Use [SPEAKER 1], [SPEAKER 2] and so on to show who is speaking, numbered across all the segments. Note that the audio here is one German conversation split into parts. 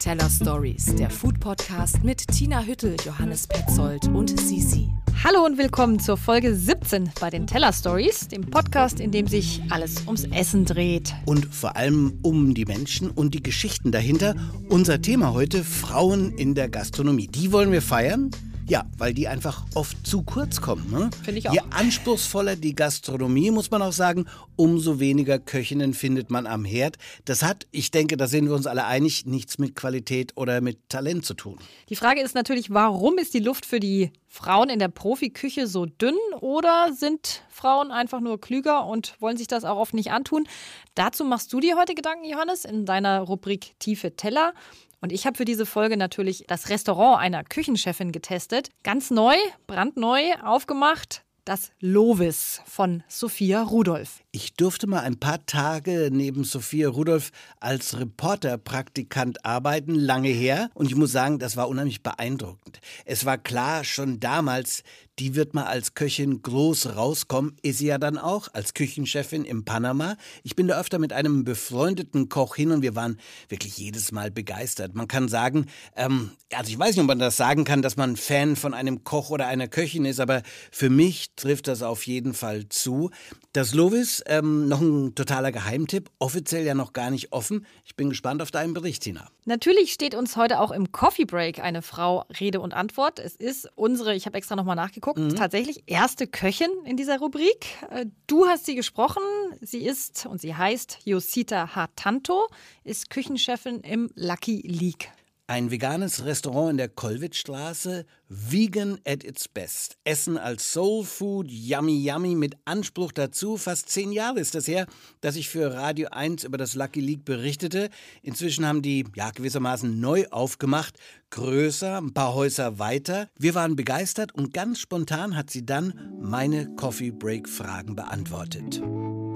[SPEAKER 1] Teller Stories, der Food Podcast mit Tina Hüttel, Johannes Petzold und Sisi.
[SPEAKER 2] Hallo und willkommen zur Folge 17 bei den Teller Stories, dem Podcast, in dem sich alles ums Essen dreht.
[SPEAKER 3] Und vor allem um die Menschen und die Geschichten dahinter. Unser Thema heute: Frauen in der Gastronomie. Die wollen wir feiern. Ja, weil die einfach oft zu kurz kommen. Ne?
[SPEAKER 2] Finde ich auch.
[SPEAKER 3] Je anspruchsvoller die Gastronomie, muss man auch sagen, umso weniger Köchinnen findet man am Herd. Das hat, ich denke, da sind wir uns alle einig, nichts mit Qualität oder mit Talent zu tun.
[SPEAKER 2] Die Frage ist natürlich, warum ist die Luft für die Frauen in der Profiküche so dünn oder sind Frauen einfach nur klüger und wollen sich das auch oft nicht antun? Dazu machst du dir heute Gedanken, Johannes, in deiner Rubrik Tiefe Teller. Und ich habe für diese Folge natürlich das Restaurant einer Küchenchefin getestet. Ganz neu, brandneu aufgemacht. Das Lovis von Sophia Rudolph.
[SPEAKER 3] Ich durfte mal ein paar Tage neben Sophia Rudolph als Reporterpraktikant arbeiten, lange her. Und ich muss sagen, das war unheimlich beeindruckend. Es war klar schon damals, die wird mal als Köchin groß rauskommen. Ist sie ja dann auch als Küchenchefin in Panama. Ich bin da öfter mit einem befreundeten Koch hin und wir waren wirklich jedes Mal begeistert. Man kann sagen, ähm, also ich weiß nicht, ob man das sagen kann, dass man Fan von einem Koch oder einer Köchin ist, aber für mich trifft das auf jeden Fall zu. Das Lovis, ähm, noch ein totaler Geheimtipp, offiziell ja noch gar nicht offen. Ich bin gespannt auf deinen Bericht, Tina.
[SPEAKER 2] Natürlich steht uns heute auch im Coffee Break eine Frau Rede und Antwort. Es ist unsere, ich habe extra nochmal nachgeguckt, mhm. tatsächlich erste Köchin in dieser Rubrik. Äh, du hast sie gesprochen. Sie ist und sie heißt Josita Hartanto, ist Küchenchefin im Lucky League.
[SPEAKER 3] Ein veganes Restaurant in der Kollwitzstraße, vegan at its best. Essen als Soul Food, yummy yummy, mit Anspruch dazu. Fast zehn Jahre ist das her, dass ich für Radio 1 über das Lucky League berichtete. Inzwischen haben die, ja, gewissermaßen neu aufgemacht, größer, ein paar Häuser weiter. Wir waren begeistert und ganz spontan hat sie dann meine Coffee Break Fragen beantwortet.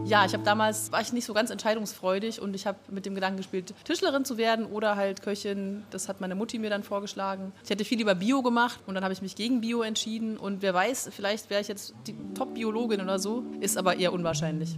[SPEAKER 4] Ja, ich habe damals, war ich nicht so ganz entscheidungsfreudig und ich habe mit dem Gedanken gespielt, Tischlerin zu werden oder halt Köchin. Das hat meine Mutti mir dann vorgeschlagen. Ich hätte viel lieber Bio gemacht und dann habe ich mich gegen Bio entschieden. Und wer weiß, vielleicht wäre ich jetzt die Top-Biologin oder so, ist aber eher unwahrscheinlich.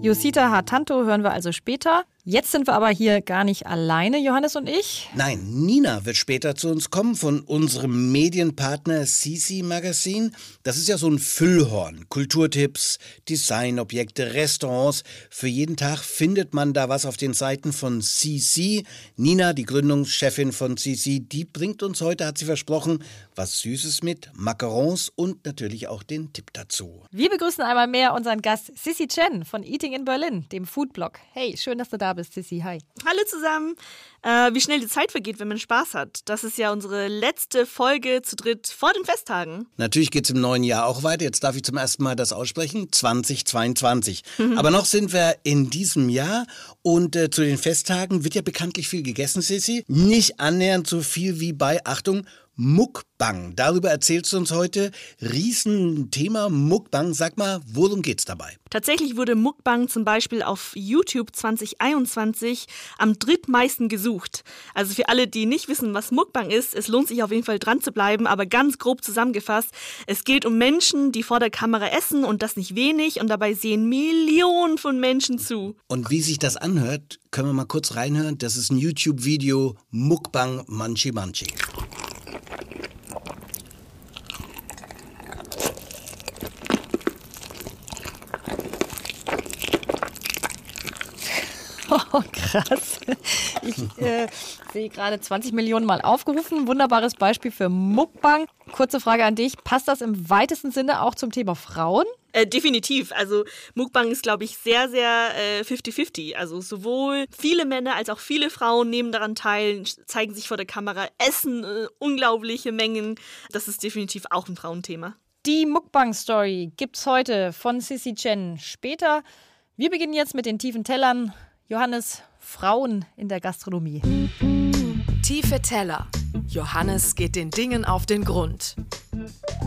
[SPEAKER 2] Josita Hartanto hören wir also später. Jetzt sind wir aber hier gar nicht alleine, Johannes und ich.
[SPEAKER 3] Nein, Nina wird später zu uns kommen von unserem Medienpartner CC Magazine. Das ist ja so ein Füllhorn. Kulturtipps, Designobjekte, Restaurants. Für jeden Tag findet man da was auf den Seiten von CC. Nina, die Gründungschefin von CC, die bringt uns heute, hat sie versprochen, was Süßes mit, Macarons und natürlich auch den Tipp dazu.
[SPEAKER 2] Wir begrüßen einmal mehr unseren Gast Sissy Chen von Eating in Berlin, dem Foodblog. Hey, schön, dass du da bist bist, Sissi. Hi.
[SPEAKER 5] Hallo zusammen. Äh, wie schnell die Zeit vergeht, wenn man Spaß hat. Das ist ja unsere letzte Folge zu dritt vor den Festtagen.
[SPEAKER 3] Natürlich geht es im neuen Jahr auch weiter. Jetzt darf ich zum ersten Mal das aussprechen. 2022. Mhm. Aber noch sind wir in diesem Jahr und äh, zu den Festtagen wird ja bekanntlich viel gegessen, Sissi. Nicht annähernd so viel wie bei, Achtung, Muckbang. Darüber erzählst du uns heute. Riesenthema Muckbang. Sag mal, worum geht's dabei?
[SPEAKER 5] Tatsächlich wurde Muckbang zum Beispiel auf YouTube 2021 am drittmeisten gesucht. Also für alle, die nicht wissen, was Muckbang ist, es lohnt sich auf jeden Fall dran zu bleiben, aber ganz grob zusammengefasst, es geht um Menschen, die vor der Kamera essen und das nicht wenig und dabei sehen Millionen von Menschen zu.
[SPEAKER 3] Und wie sich das anhört, können wir mal kurz reinhören. Das ist ein YouTube-Video Muckbang Manchi Manchi.
[SPEAKER 2] Oh, krass. Ich äh, sehe gerade 20 Millionen Mal aufgerufen. Wunderbares Beispiel für Muckbang. Kurze Frage an dich. Passt das im weitesten Sinne auch zum Thema Frauen?
[SPEAKER 5] Äh, definitiv. Also Mukbang ist, glaube ich, sehr, sehr 50-50. Äh, also sowohl viele Männer als auch viele Frauen nehmen daran teil, zeigen sich vor der Kamera, essen äh, unglaubliche Mengen. Das ist definitiv auch ein Frauenthema.
[SPEAKER 2] Die Mukbang-Story gibt's heute von Sissy Chen. Später. Wir beginnen jetzt mit den tiefen Tellern. Johannes, Frauen in der Gastronomie.
[SPEAKER 1] Tiefe Teller. Johannes geht den Dingen auf den Grund.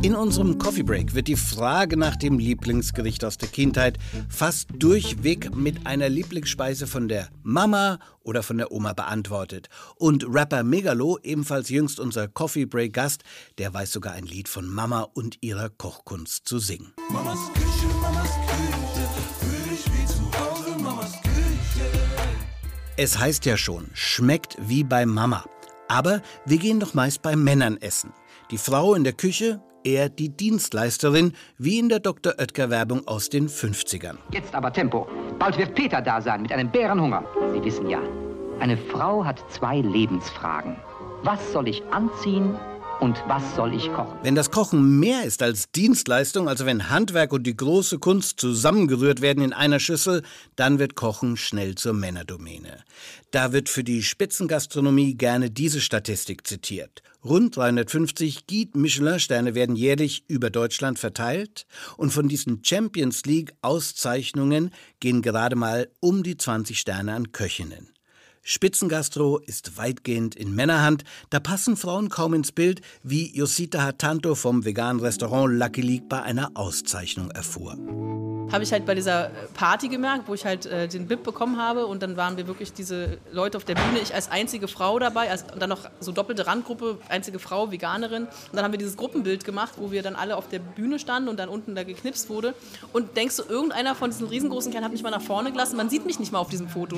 [SPEAKER 3] In unserem Coffee Break wird die Frage nach dem Lieblingsgericht aus der Kindheit fast durchweg mit einer Lieblingsspeise von der Mama oder von der Oma beantwortet. Und Rapper Megalo, ebenfalls jüngst unser Coffee Break Gast, der weiß sogar ein Lied von Mama und ihrer Kochkunst zu singen. Mamas Küche, Mamas Küche, Es heißt ja schon, schmeckt wie bei Mama. Aber wir gehen doch meist bei Männern essen. Die Frau in der Küche, eher die Dienstleisterin, wie in der Dr. Oetker-Werbung aus den 50ern.
[SPEAKER 6] Jetzt aber Tempo. Bald wird Peter da sein mit einem Bärenhunger. Sie wissen ja, eine Frau hat zwei Lebensfragen. Was soll ich anziehen und was soll ich kochen?
[SPEAKER 3] Wenn das Kochen mehr ist als Dienstleistung, also wenn Handwerk und die große Kunst zusammengerührt werden in einer Schüssel, dann wird Kochen schnell zur Männerdomäne. Da wird für die Spitzengastronomie gerne diese Statistik zitiert. Rund 350 Guide Michelin-Sterne werden jährlich über Deutschland verteilt und von diesen Champions League Auszeichnungen gehen gerade mal um die 20 Sterne an Köchinnen. Spitzengastro ist weitgehend in Männerhand, da passen Frauen kaum ins Bild, wie Josita Hatanto vom veganen Restaurant Lucky League bei einer Auszeichnung erfuhr.
[SPEAKER 4] Habe ich halt bei dieser Party gemerkt, wo ich halt äh, den BIP bekommen habe. Und dann waren wir wirklich diese Leute auf der Bühne, ich als einzige Frau dabei als, und dann noch so doppelte Randgruppe, einzige Frau, Veganerin. Und dann haben wir dieses Gruppenbild gemacht, wo wir dann alle auf der Bühne standen und dann unten da geknipst wurde. Und denkst du, irgendeiner von diesen riesengroßen Kerlen hat mich mal nach vorne gelassen, man sieht mich nicht mal auf diesem Foto.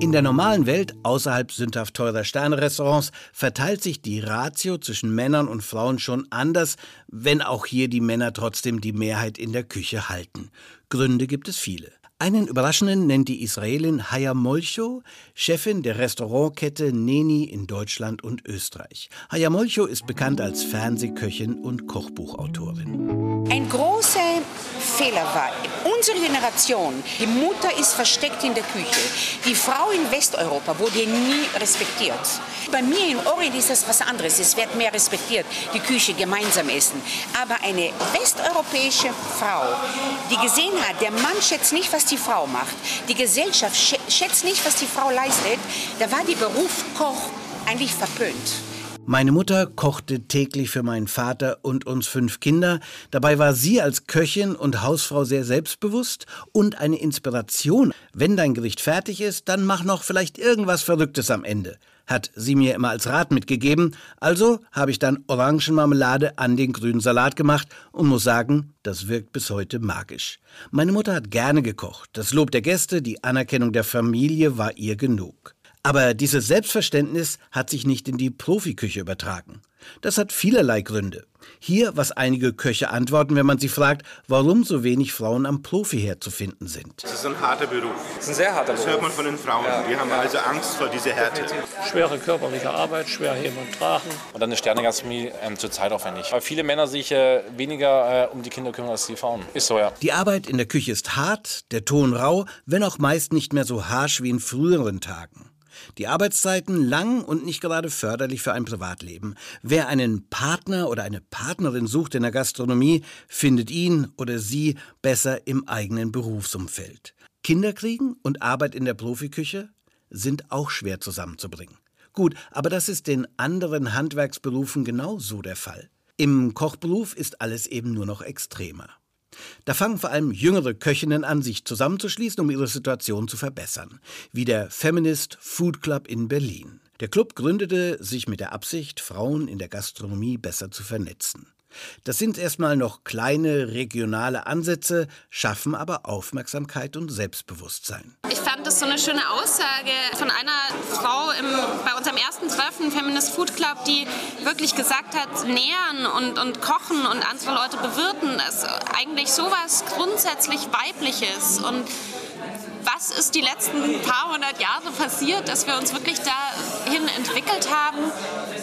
[SPEAKER 3] In der normalen Welt, außerhalb sündhaft teurer Sternerestaurants, verteilt sich die Ratio zwischen Männern und Frauen schon anders, wenn auch hier die Männer trotzdem die Mehrheit in der Küche halten. Gründe gibt es viele. Einen überraschenden nennt die Israelin Haya Molcho, Chefin der Restaurantkette Neni in Deutschland und Österreich. Haya Molcho ist bekannt als Fernsehköchin und Kochbuchautorin.
[SPEAKER 7] Ein großer Fehler war, unsere Generation, die Mutter ist versteckt in der Küche. Die Frau in Westeuropa wurde nie respektiert. Bei mir in Orient ist das was anderes. Es wird mehr respektiert, die Küche gemeinsam essen. Aber eine westeuropäische Frau, die gesehen hat, der Mann schätzt nicht, was die Frau macht. Die Gesellschaft schätzt nicht, was die Frau leistet. Da war die Beruf Koch eigentlich verpönt.
[SPEAKER 3] Meine Mutter kochte täglich für meinen Vater und uns fünf Kinder. Dabei war sie als Köchin und Hausfrau sehr selbstbewusst und eine Inspiration. Wenn dein Gericht fertig ist, dann mach noch vielleicht irgendwas Verrücktes am Ende, hat sie mir immer als Rat mitgegeben. Also habe ich dann Orangenmarmelade an den grünen Salat gemacht und muss sagen, das wirkt bis heute magisch. Meine Mutter hat gerne gekocht. Das Lob der Gäste, die Anerkennung der Familie war ihr genug. Aber dieses Selbstverständnis hat sich nicht in die Profiküche übertragen. Das hat vielerlei Gründe. Hier, was einige Köche antworten, wenn man sie fragt, warum so wenig Frauen am Profiherd zu finden sind.
[SPEAKER 8] Es ist ein harter Beruf.
[SPEAKER 9] Es ist ein sehr harter
[SPEAKER 8] Das
[SPEAKER 9] Beruf.
[SPEAKER 8] hört man von den Frauen.
[SPEAKER 9] Ja.
[SPEAKER 8] Die haben also Angst vor dieser Härte.
[SPEAKER 10] Schwere körperliche Arbeit, schwer heben und tragen.
[SPEAKER 9] Und dann eine Sternegastronomie ähm, zur Zeit aufwendig. Weil viele Männer sich äh, weniger äh, um die Kinder kümmern als die Frauen. Ist so, ja.
[SPEAKER 3] Die Arbeit in der Küche ist hart, der Ton rau, wenn auch meist nicht mehr so harsch wie in früheren Tagen. Die Arbeitszeiten lang und nicht gerade förderlich für ein Privatleben. Wer einen Partner oder eine Partnerin sucht in der Gastronomie, findet ihn oder sie besser im eigenen Berufsumfeld. Kinder kriegen und Arbeit in der Profiküche sind auch schwer zusammenzubringen. Gut, aber das ist in anderen Handwerksberufen genauso der Fall. Im Kochberuf ist alles eben nur noch extremer. Da fangen vor allem jüngere Köchinnen an, sich zusammenzuschließen, um ihre Situation zu verbessern, wie der Feminist Food Club in Berlin. Der Club gründete sich mit der Absicht, Frauen in der Gastronomie besser zu vernetzen. Das sind erstmal noch kleine regionale Ansätze, schaffen aber Aufmerksamkeit und Selbstbewusstsein.
[SPEAKER 11] Ich das so eine schöne Aussage von einer Frau im, bei unserem ersten 12. Feminist Food Club, die wirklich gesagt hat, nähern und, und kochen und andere Leute bewirten ist eigentlich sowas grundsätzlich Weibliches. Und was ist die letzten paar hundert Jahre passiert, dass wir uns wirklich dahin entwickelt haben,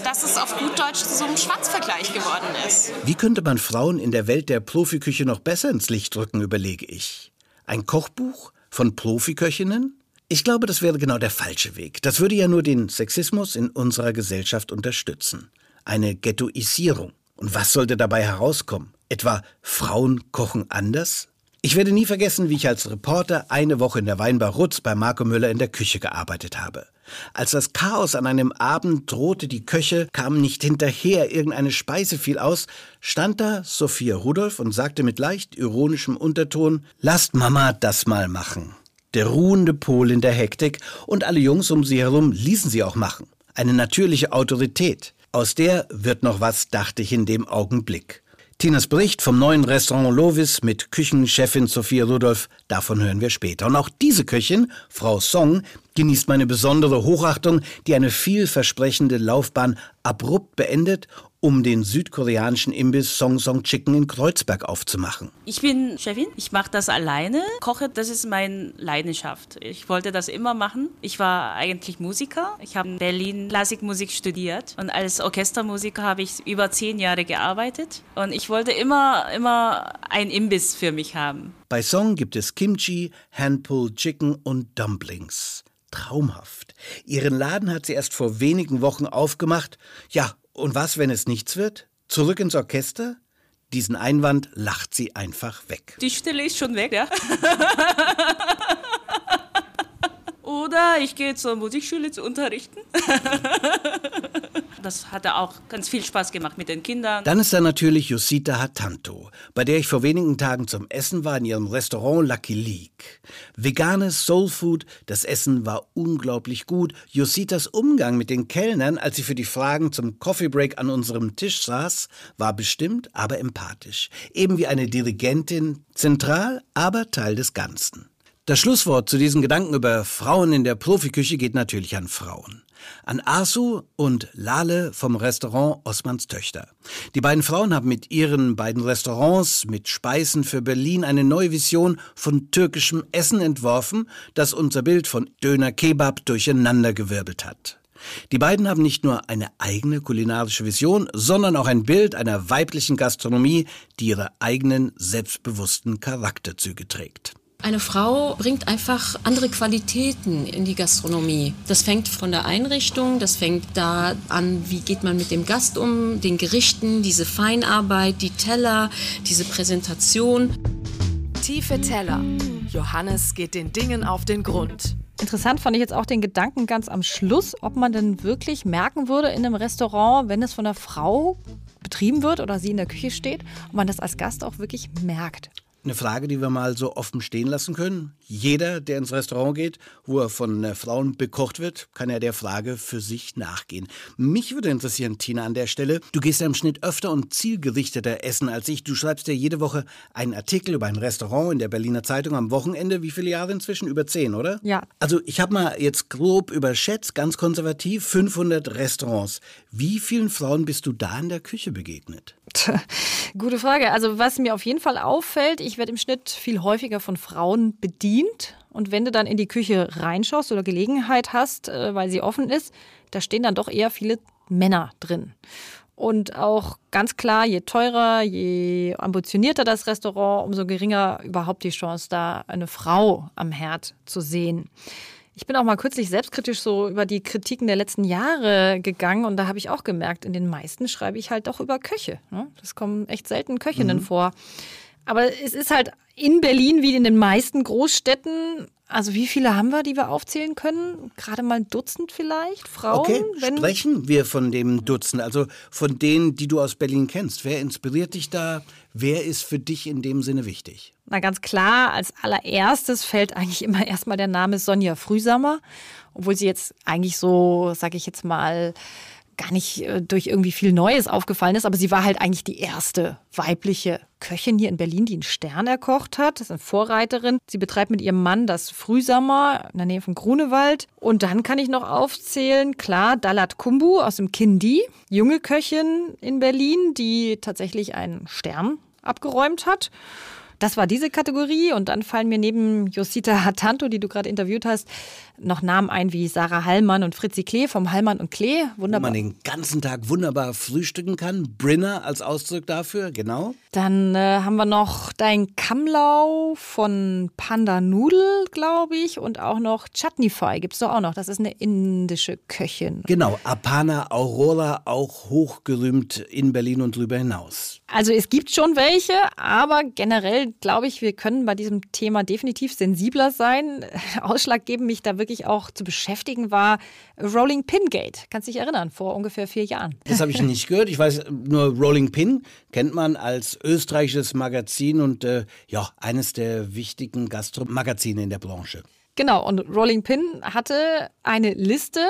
[SPEAKER 11] dass es auf gut Deutsch zu so einem Schwarzvergleich geworden ist.
[SPEAKER 3] Wie könnte man Frauen in der Welt der Profiküche noch besser ins Licht rücken, überlege ich. Ein Kochbuch von Profiköchinnen? Ich glaube, das wäre genau der falsche Weg. Das würde ja nur den Sexismus in unserer Gesellschaft unterstützen. Eine Ghettoisierung. Und was sollte dabei herauskommen? Etwa Frauen kochen anders? Ich werde nie vergessen, wie ich als Reporter eine Woche in der Weinbar Rutz bei Marco Müller in der Küche gearbeitet habe. Als das Chaos an einem Abend drohte, die Köche kamen nicht hinterher, irgendeine Speise fiel aus, stand da Sophia Rudolph und sagte mit leicht ironischem Unterton, lasst Mama das mal machen. Der ruhende Pol in der Hektik und alle Jungs um sie herum ließen sie auch machen. Eine natürliche Autorität. Aus der wird noch was, dachte ich in dem Augenblick. Tinas Bericht vom neuen Restaurant Lovis mit Küchenchefin Sophia Rudolph, davon hören wir später. Und auch diese Köchin, Frau Song, genießt meine besondere Hochachtung, die eine vielversprechende Laufbahn abrupt beendet, um den südkoreanischen Imbiss Song Song Chicken in Kreuzberg aufzumachen.
[SPEAKER 12] Ich bin Chefin, ich mache das alleine. Koche, das ist meine Leidenschaft. Ich wollte das immer machen. Ich war eigentlich Musiker. Ich habe in Berlin Klassikmusik studiert und als Orchestermusiker habe ich über zehn Jahre gearbeitet. Und ich wollte immer, immer ein Imbiss für mich haben.
[SPEAKER 3] Bei Song gibt es Kimchi, Handpulled Chicken und Dumplings. Traumhaft. Ihren Laden hat sie erst vor wenigen Wochen aufgemacht. Ja, und was, wenn es nichts wird? Zurück ins Orchester? Diesen Einwand lacht sie einfach weg.
[SPEAKER 12] Die Stille ist schon weg, ja. Oder ich gehe zur Musikschule zu unterrichten. das hatte auch ganz viel Spaß gemacht mit den Kindern.
[SPEAKER 3] Dann ist da natürlich Josita Hatanto, bei der ich vor wenigen Tagen zum Essen war in ihrem Restaurant Lucky League. Veganes Soulfood, das Essen war unglaublich gut. Jositas Umgang mit den Kellnern, als sie für die Fragen zum Coffee Break an unserem Tisch saß, war bestimmt, aber empathisch. Eben wie eine Dirigentin, zentral, aber Teil des Ganzen. Das Schlusswort zu diesen Gedanken über Frauen in der Profiküche geht natürlich an Frauen. An Asu und Lale vom Restaurant Osmans Töchter. Die beiden Frauen haben mit ihren beiden Restaurants mit Speisen für Berlin eine neue Vision von türkischem Essen entworfen, das unser Bild von Döner Kebab durcheinandergewirbelt hat. Die beiden haben nicht nur eine eigene kulinarische Vision, sondern auch ein Bild einer weiblichen Gastronomie, die ihre eigenen selbstbewussten Charakterzüge trägt.
[SPEAKER 13] Eine Frau bringt einfach andere Qualitäten in die Gastronomie. Das fängt von der Einrichtung, das fängt da an, wie geht man mit dem Gast um, den Gerichten, diese Feinarbeit, die Teller, diese Präsentation.
[SPEAKER 1] Tiefe Teller. Johannes geht den Dingen auf den Grund.
[SPEAKER 2] Interessant fand ich jetzt auch den Gedanken ganz am Schluss, ob man denn wirklich merken würde in einem Restaurant, wenn es von einer Frau betrieben wird oder sie in der Küche steht, ob man das als Gast auch wirklich merkt.
[SPEAKER 3] Eine Frage, die wir mal so offen stehen lassen können. Jeder, der ins Restaurant geht, wo er von äh, Frauen bekocht wird, kann ja der Frage für sich nachgehen. Mich würde interessieren, Tina, an der Stelle. Du gehst ja im Schnitt öfter und zielgerichteter essen als ich. Du schreibst ja jede Woche einen Artikel über ein Restaurant in der Berliner Zeitung am Wochenende. Wie viele Jahre inzwischen? Über zehn, oder?
[SPEAKER 2] Ja.
[SPEAKER 3] Also ich habe mal jetzt grob überschätzt, ganz konservativ, 500 Restaurants. Wie vielen Frauen bist du da in der Küche begegnet?
[SPEAKER 2] Gute Frage. Also was mir auf jeden Fall auffällt, ich werde im Schnitt viel häufiger von Frauen bedient. Und wenn du dann in die Küche reinschaust oder Gelegenheit hast, äh, weil sie offen ist, da stehen dann doch eher viele Männer drin. Und auch ganz klar, je teurer, je ambitionierter das Restaurant, umso geringer überhaupt die Chance, da eine Frau am Herd zu sehen. Ich bin auch mal kürzlich selbstkritisch so über die Kritiken der letzten Jahre gegangen und da habe ich auch gemerkt, in den meisten schreibe ich halt doch über Köche. Ne? Das kommen echt selten Köchinnen mhm. vor. Aber es ist halt in Berlin wie in den meisten Großstädten. Also wie viele haben wir, die wir aufzählen können? Gerade mal ein Dutzend vielleicht? Frauen?
[SPEAKER 3] Okay, sprechen wir von dem Dutzend, also von denen, die du aus Berlin kennst. Wer inspiriert dich da? Wer ist für dich in dem Sinne wichtig?
[SPEAKER 2] Na ganz klar, als allererstes fällt eigentlich immer erstmal der Name Sonja Frühsammer, obwohl sie jetzt eigentlich so, sage ich jetzt mal, gar nicht äh, durch irgendwie viel Neues aufgefallen ist, aber sie war halt eigentlich die erste weibliche Köchin hier in Berlin, die einen Stern erkocht hat. Das ist eine Vorreiterin. Sie betreibt mit ihrem Mann das Frühsommer in der Nähe von Grunewald. Und dann kann ich noch aufzählen, klar, Dalat Kumbu aus dem Kindi, junge Köchin in Berlin, die tatsächlich einen Stern abgeräumt hat. Das war diese Kategorie und dann fallen mir neben Josita Hatanto, die du gerade interviewt hast, noch Namen ein wie Sarah Hallmann und Fritzi Klee vom Hallmann und Klee.
[SPEAKER 3] Wunderbar. Wo man den ganzen Tag wunderbar frühstücken kann. Brinner als Ausdruck dafür, genau.
[SPEAKER 2] Dann äh, haben wir noch Dein Kammlau von Panda Nudel, glaube ich, und auch noch Chutneyfy gibt es doch auch noch. Das ist eine indische Köchin.
[SPEAKER 3] Genau, Apana Aurora, auch hochgerühmt in Berlin und darüber hinaus.
[SPEAKER 2] Also es gibt schon welche, aber generell glaube ich, wir können bei diesem Thema definitiv sensibler sein. Ausschlaggebend mich da wirklich auch zu beschäftigen war Rolling Pin Gate. Kannst du dich erinnern, vor ungefähr vier Jahren.
[SPEAKER 3] Das habe ich nicht gehört. Ich weiß nur, Rolling Pin kennt man als österreichisches Magazin und äh, ja, eines der wichtigen Gastromagazine in der Branche.
[SPEAKER 2] Genau, und Rolling Pin hatte eine Liste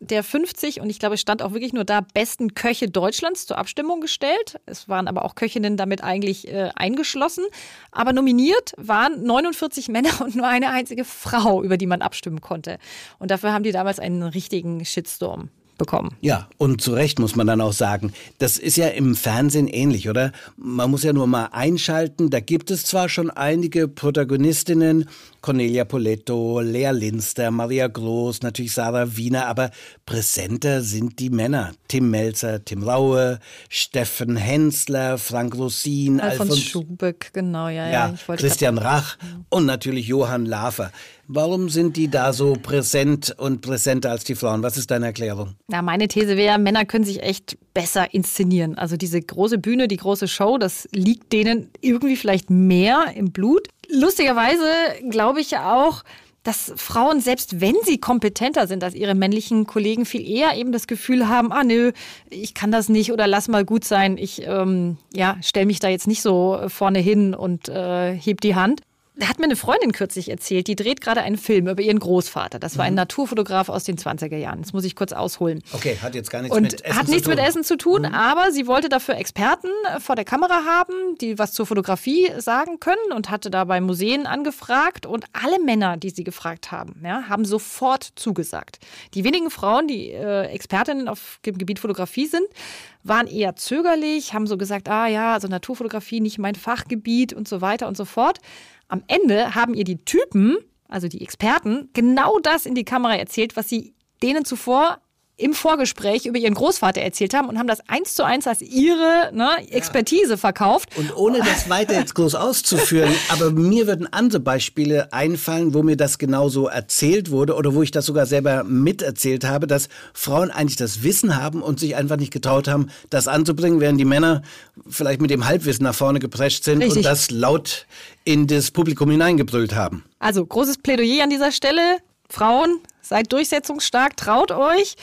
[SPEAKER 2] der 50 und ich glaube, es stand auch wirklich nur da, besten Köche Deutschlands zur Abstimmung gestellt. Es waren aber auch Köchinnen damit eigentlich äh, eingeschlossen. Aber nominiert waren 49 Männer und nur eine einzige Frau, über die man abstimmen konnte. Und dafür haben die damals einen richtigen Shitstorm bekommen.
[SPEAKER 3] Ja, und zu Recht muss man dann auch sagen, das ist ja im Fernsehen ähnlich, oder? Man muss ja nur mal einschalten, da gibt es zwar schon einige Protagonistinnen, Cornelia Poletto, Lea Linster, Maria Groß, natürlich Sarah Wiener, aber präsenter sind die Männer. Tim Melzer, Tim Raue, Steffen Hensler, Frank Rossin,
[SPEAKER 2] Alfons, Alfons Schubeck, genau, ja,
[SPEAKER 3] ja. ja Christian Rach und natürlich Johann Lafer. Warum sind die da so präsent und präsenter als die Frauen? Was ist deine Erklärung?
[SPEAKER 2] Na, meine These wäre, Männer können sich echt besser inszenieren. Also diese große Bühne, die große Show, das liegt denen irgendwie vielleicht mehr im Blut. Lustigerweise glaube ich auch, dass Frauen, selbst wenn sie kompetenter sind als ihre männlichen Kollegen, viel eher eben das Gefühl haben, ah nö, ich kann das nicht oder lass mal gut sein, ich ähm, ja, stelle mich da jetzt nicht so vorne hin und äh, heb die Hand. Hat mir eine Freundin kürzlich erzählt, die dreht gerade einen Film über ihren Großvater. Das war mhm. ein Naturfotograf aus den 20er Jahren. Das muss ich kurz ausholen.
[SPEAKER 3] Okay, hat jetzt gar nichts
[SPEAKER 2] und
[SPEAKER 3] mit Essen
[SPEAKER 2] hat nichts
[SPEAKER 3] zu tun.
[SPEAKER 2] mit Essen zu tun, mhm. aber sie wollte dafür Experten äh, vor der Kamera haben, die was zur Fotografie sagen können und hatte da bei Museen angefragt. Und alle Männer, die sie gefragt haben, ja, haben sofort zugesagt. Die wenigen Frauen, die äh, Expertinnen auf dem Gebiet Fotografie sind, waren eher zögerlich, haben so gesagt, ah ja, also Naturfotografie nicht mein Fachgebiet und so weiter und so fort. Am Ende haben ihr die Typen, also die Experten, genau das in die Kamera erzählt, was sie denen zuvor im Vorgespräch über ihren Großvater erzählt haben und haben das eins zu eins als ihre ne, Expertise ja. verkauft.
[SPEAKER 3] Und ohne das weiter jetzt groß auszuführen, aber mir würden andere Beispiele einfallen, wo mir das genauso erzählt wurde oder wo ich das sogar selber miterzählt habe, dass Frauen eigentlich das Wissen haben und sich einfach nicht getraut haben, das anzubringen, während die Männer vielleicht mit dem Halbwissen nach vorne geprescht sind Richtig. und das laut in das Publikum hineingebrüllt haben.
[SPEAKER 2] Also großes Plädoyer an dieser Stelle. Frauen, seid durchsetzungsstark, traut euch.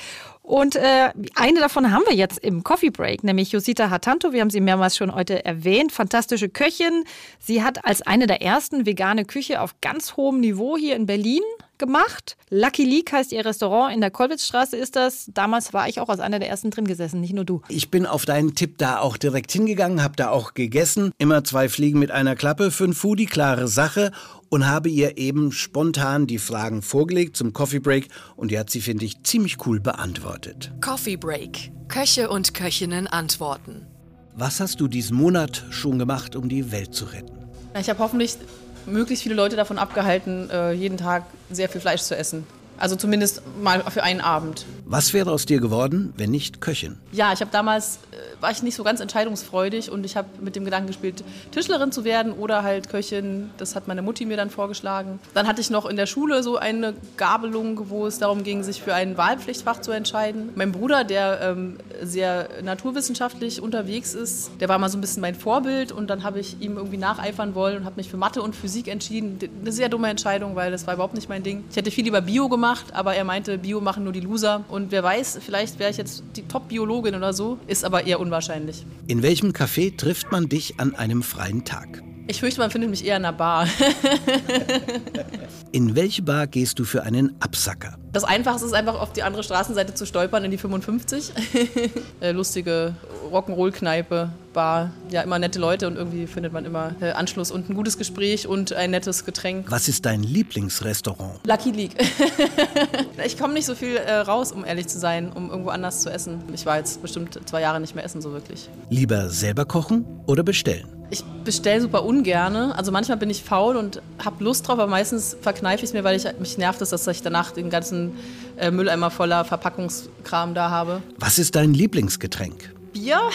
[SPEAKER 2] Und äh, eine davon haben wir jetzt im Coffee Break, nämlich Josita Hatanto. Wir haben sie mehrmals schon heute erwähnt. Fantastische Köchin. Sie hat als eine der ersten vegane Küche auf ganz hohem Niveau hier in Berlin gemacht. Lucky Leak heißt ihr Restaurant in der Kolwitzstraße ist das. Damals war ich auch als einer der ersten drin gesessen, nicht nur du.
[SPEAKER 3] Ich bin auf deinen Tipp da auch direkt hingegangen, habe da auch gegessen. Immer zwei Fliegen mit einer Klappe für ein Foodie, klare Sache und habe ihr eben spontan die Fragen vorgelegt zum Coffee Break und die hat sie, finde ich, ziemlich cool beantwortet.
[SPEAKER 1] Coffee Break. Köche und Köchinnen antworten.
[SPEAKER 3] Was hast du diesen Monat schon gemacht, um die Welt zu retten?
[SPEAKER 4] Ich habe hoffentlich möglichst viele Leute davon abgehalten, äh, jeden Tag sehr viel Fleisch zu essen. Also zumindest mal für einen Abend.
[SPEAKER 3] Was wäre aus dir geworden, wenn nicht Köchin?
[SPEAKER 4] Ja, ich habe damals äh, war ich nicht so ganz entscheidungsfreudig und ich habe mit dem Gedanken gespielt, Tischlerin zu werden oder halt Köchin. Das hat meine Mutti mir dann vorgeschlagen. Dann hatte ich noch in der Schule so eine Gabelung, wo es darum ging, sich für ein Wahlpflichtfach zu entscheiden. Mein Bruder, der ähm, sehr naturwissenschaftlich unterwegs ist, der war mal so ein bisschen mein Vorbild und dann habe ich ihm irgendwie nacheifern wollen und habe mich für Mathe und Physik entschieden. Eine sehr dumme Entscheidung, weil das war überhaupt nicht mein Ding. Ich hätte viel lieber Bio gemacht, aber er meinte, Bio machen nur die Loser. Und wer weiß, vielleicht wäre ich jetzt die Top-Biologin oder so, ist aber eher unwahrscheinlich.
[SPEAKER 3] In welchem Café trifft man dich an einem freien Tag?
[SPEAKER 4] Ich fürchte, man findet mich eher in einer Bar.
[SPEAKER 3] in welche Bar gehst du für einen Absacker?
[SPEAKER 4] Das Einfachste ist einfach auf die andere Straßenseite zu stolpern, in die 55. Äh, lustige Rock'n'Roll-Kneipe, Bar. Ja, immer nette Leute und irgendwie findet man immer äh, Anschluss und ein gutes Gespräch und ein nettes Getränk.
[SPEAKER 3] Was ist dein Lieblingsrestaurant?
[SPEAKER 4] Lucky League. ich komme nicht so viel äh, raus, um ehrlich zu sein, um irgendwo anders zu essen. Ich war jetzt bestimmt zwei Jahre nicht mehr essen, so wirklich.
[SPEAKER 3] Lieber selber kochen oder bestellen?
[SPEAKER 4] Ich bestelle super ungerne. Also manchmal bin ich faul und habe Lust drauf, aber meistens verkneife ich es mir, weil ich mich nervt, dass ich danach den ganzen äh, Mülleimer voller Verpackungskram da habe.
[SPEAKER 3] Was ist dein Lieblingsgetränk?
[SPEAKER 4] Bier?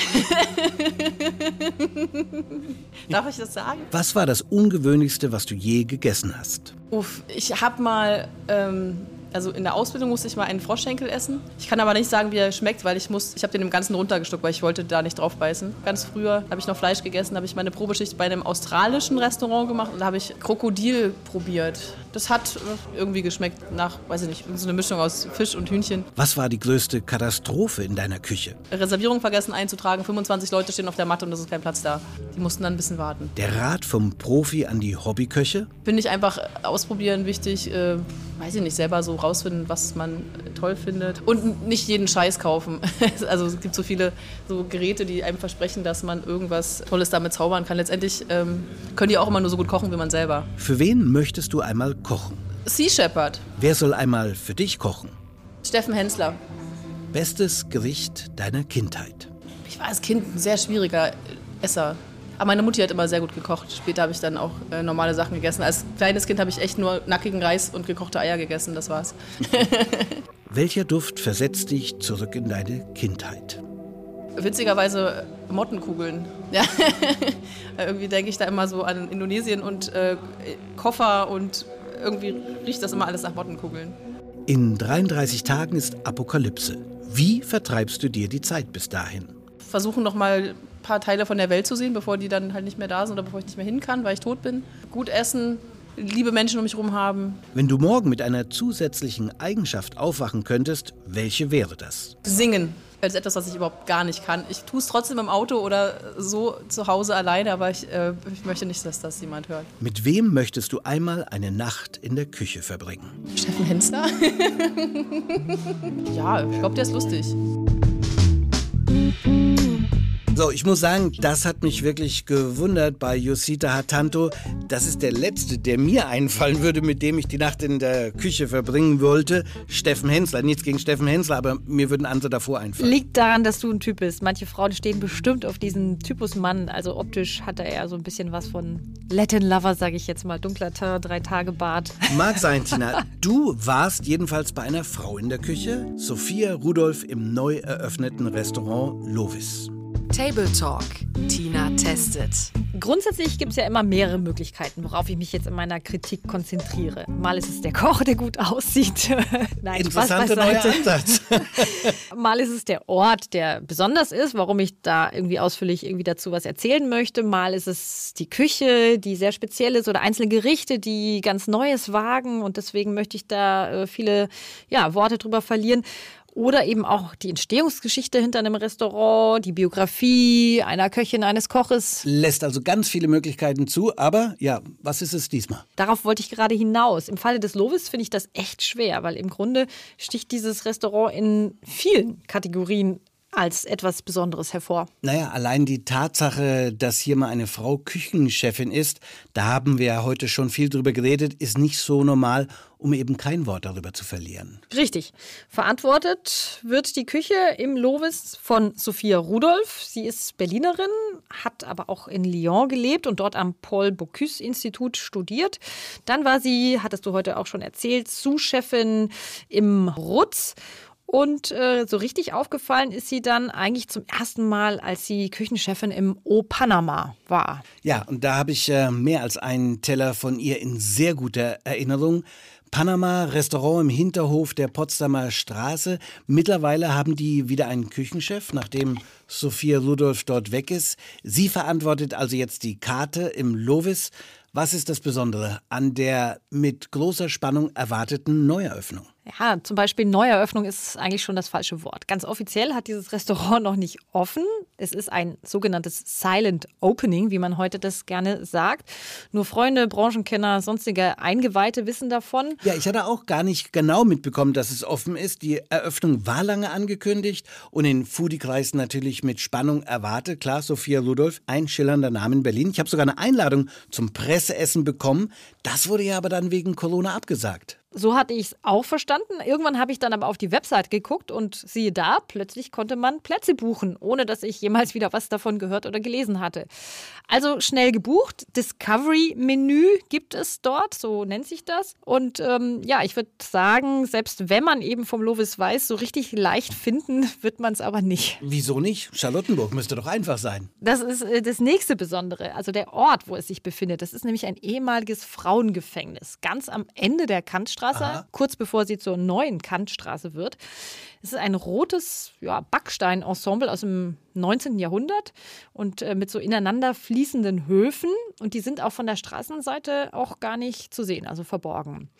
[SPEAKER 4] Darf ich das sagen?
[SPEAKER 3] Was war das Ungewöhnlichste, was du je gegessen hast?
[SPEAKER 4] Uff, ich habe mal ähm, also in der Ausbildung musste ich mal einen Froschschenkel essen. Ich kann aber nicht sagen, wie er schmeckt, weil ich muss, ich habe den im Ganzen runtergeschluckt, weil ich wollte da nicht drauf beißen. Ganz früher habe ich noch Fleisch gegessen, habe ich meine Probeschicht bei einem australischen Restaurant gemacht und da habe ich Krokodil probiert. Das hat irgendwie geschmeckt nach, weiß ich nicht, so eine Mischung aus Fisch und Hühnchen.
[SPEAKER 3] Was war die größte Katastrophe in deiner Küche?
[SPEAKER 4] Reservierung vergessen einzutragen, 25 Leute stehen auf der Matte und es ist kein Platz da. Die mussten dann ein bisschen warten.
[SPEAKER 3] Der Rat vom Profi an die Hobbyköche?
[SPEAKER 4] Finde ich einfach ausprobieren wichtig, äh, weiß ich nicht, selber so rausfinden, was man toll findet. Und nicht jeden Scheiß kaufen. also es gibt so viele so Geräte, die einem versprechen, dass man irgendwas Tolles damit zaubern kann. Letztendlich ähm, können die auch immer nur so gut kochen wie man selber.
[SPEAKER 3] Für wen möchtest du einmal kochen?
[SPEAKER 4] Sea Shepherd.
[SPEAKER 3] Wer soll einmal für dich kochen?
[SPEAKER 4] Steffen Hensler.
[SPEAKER 3] Bestes Gericht deiner Kindheit?
[SPEAKER 4] Ich war als Kind ein sehr schwieriger Esser. Aber meine Mutti hat immer sehr gut gekocht. Später habe ich dann auch äh, normale Sachen gegessen. Als kleines Kind habe ich echt nur nackigen Reis und gekochte Eier gegessen. Das war's.
[SPEAKER 3] Welcher Duft versetzt dich zurück in deine Kindheit?
[SPEAKER 4] Witzigerweise Mottenkugeln. Ja. irgendwie denke ich da immer so an Indonesien und äh, Koffer und irgendwie riecht das immer alles nach Mottenkugeln.
[SPEAKER 3] In 33 Tagen ist Apokalypse. Wie vertreibst du dir die Zeit bis dahin?
[SPEAKER 4] Versuchen noch mal ein paar Teile von der Welt zu sehen, bevor die dann halt nicht mehr da sind oder bevor ich nicht mehr hin kann, weil ich tot bin. Gut essen, liebe Menschen um mich herum haben.
[SPEAKER 3] Wenn du morgen mit einer zusätzlichen Eigenschaft aufwachen könntest, welche wäre das?
[SPEAKER 4] Singen. Das ist etwas, was ich überhaupt gar nicht kann. Ich tue es trotzdem im Auto oder so zu Hause alleine, aber ich, äh, ich möchte nicht, dass das jemand hört.
[SPEAKER 3] Mit wem möchtest du einmal eine Nacht in der Küche verbringen?
[SPEAKER 4] Steffen Hensler? ja, ich glaube, der ist lustig. Mm-hmm.
[SPEAKER 3] So, ich muss sagen, das hat mich wirklich gewundert bei Yosita Hatanto. Das ist der letzte, der mir einfallen würde, mit dem ich die Nacht in der Küche verbringen wollte. Steffen Hensler. Nichts gegen Steffen Hensler, aber mir würden andere davor einfallen.
[SPEAKER 2] Liegt daran, dass du ein Typ bist. Manche Frauen stehen bestimmt auf diesen Typus Mann. Also optisch hat er eher so ein bisschen was von Latin Lover, sage ich jetzt mal. Dunkler Teint, drei Tage Bart.
[SPEAKER 3] Mag sein, Tina. Du warst jedenfalls bei einer Frau in der Küche, Sophia Rudolph im neu eröffneten Restaurant Lovis.
[SPEAKER 1] Table Talk. Tina testet.
[SPEAKER 2] Grundsätzlich gibt es ja immer mehrere Möglichkeiten, worauf ich mich jetzt in meiner Kritik konzentriere. Mal ist es der Koch, der gut aussieht.
[SPEAKER 3] Nein, Interessanter neuer Ansatz.
[SPEAKER 2] Mal ist es der Ort, der besonders ist, warum ich da irgendwie ausführlich irgendwie dazu was erzählen möchte. Mal ist es die Küche, die sehr speziell ist oder einzelne Gerichte, die ganz Neues wagen und deswegen möchte ich da äh, viele ja, Worte drüber verlieren. Oder eben auch die Entstehungsgeschichte hinter einem Restaurant, die Biografie einer Köchin, eines Koches.
[SPEAKER 3] Lässt also ganz viele Möglichkeiten zu, aber ja, was ist es diesmal?
[SPEAKER 2] Darauf wollte ich gerade hinaus. Im Falle des Lovis finde ich das echt schwer, weil im Grunde sticht dieses Restaurant in vielen Kategorien als etwas Besonderes hervor.
[SPEAKER 3] Naja, allein die Tatsache, dass hier mal eine Frau Küchenchefin ist, da haben wir ja heute schon viel drüber geredet, ist nicht so normal, um eben kein Wort darüber zu verlieren.
[SPEAKER 2] Richtig. Verantwortet wird die Küche im Lovis von Sophia Rudolph. Sie ist Berlinerin, hat aber auch in Lyon gelebt und dort am Paul Bocuse Institut studiert. Dann war sie, hattest du heute auch schon erzählt, Sous-Chefin im Rutz und äh, so richtig aufgefallen ist sie dann eigentlich zum ersten Mal, als sie Küchenchefin im O Panama war.
[SPEAKER 3] Ja, und da habe ich äh, mehr als einen Teller von ihr in sehr guter Erinnerung. Panama Restaurant im Hinterhof der Potsdamer Straße. Mittlerweile haben die wieder einen Küchenchef, nachdem Sophia Rudolph dort weg ist. Sie verantwortet also jetzt die Karte im Lovis. Was ist das Besondere an der mit großer Spannung erwarteten Neueröffnung?
[SPEAKER 2] Ja, zum Beispiel Neueröffnung ist eigentlich schon das falsche Wort. Ganz offiziell hat dieses Restaurant noch nicht offen. Es ist ein sogenanntes Silent Opening, wie man heute das gerne sagt. Nur Freunde, Branchenkenner, sonstige Eingeweihte wissen davon.
[SPEAKER 3] Ja, ich hatte auch gar nicht genau mitbekommen, dass es offen ist. Die Eröffnung war lange angekündigt und in Foodie-Kreisen natürlich mit Spannung erwartet. Klar, Sophia Rudolph, ein schillernder Name in Berlin. Ich habe sogar eine Einladung zum Presseessen bekommen. Das wurde ja aber dann wegen Corona abgesagt.
[SPEAKER 2] So hatte ich es auch verstanden. Irgendwann habe ich dann aber auf die Website geguckt und siehe da, plötzlich konnte man Plätze buchen, ohne dass ich jemals wieder was davon gehört oder gelesen hatte. Also schnell gebucht. Discovery-Menü gibt es dort, so nennt sich das. Und ähm, ja, ich würde sagen, selbst wenn man eben vom Lovis weiß, so richtig leicht finden wird man es aber nicht.
[SPEAKER 3] Wieso nicht? Charlottenburg müsste doch einfach sein.
[SPEAKER 2] Das ist äh, das nächste Besondere, also der Ort, wo es sich befindet. Das ist nämlich ein ehemaliges Frauengefängnis, ganz am Ende der Kantstraße. Kantstraße, Aha. kurz bevor sie zur neuen Kantstraße wird. Es ist ein rotes ja, Backstein-Ensemble aus dem 19. Jahrhundert und äh, mit so ineinander fließenden Höfen. Und die sind auch von der Straßenseite auch gar nicht zu sehen, also verborgen.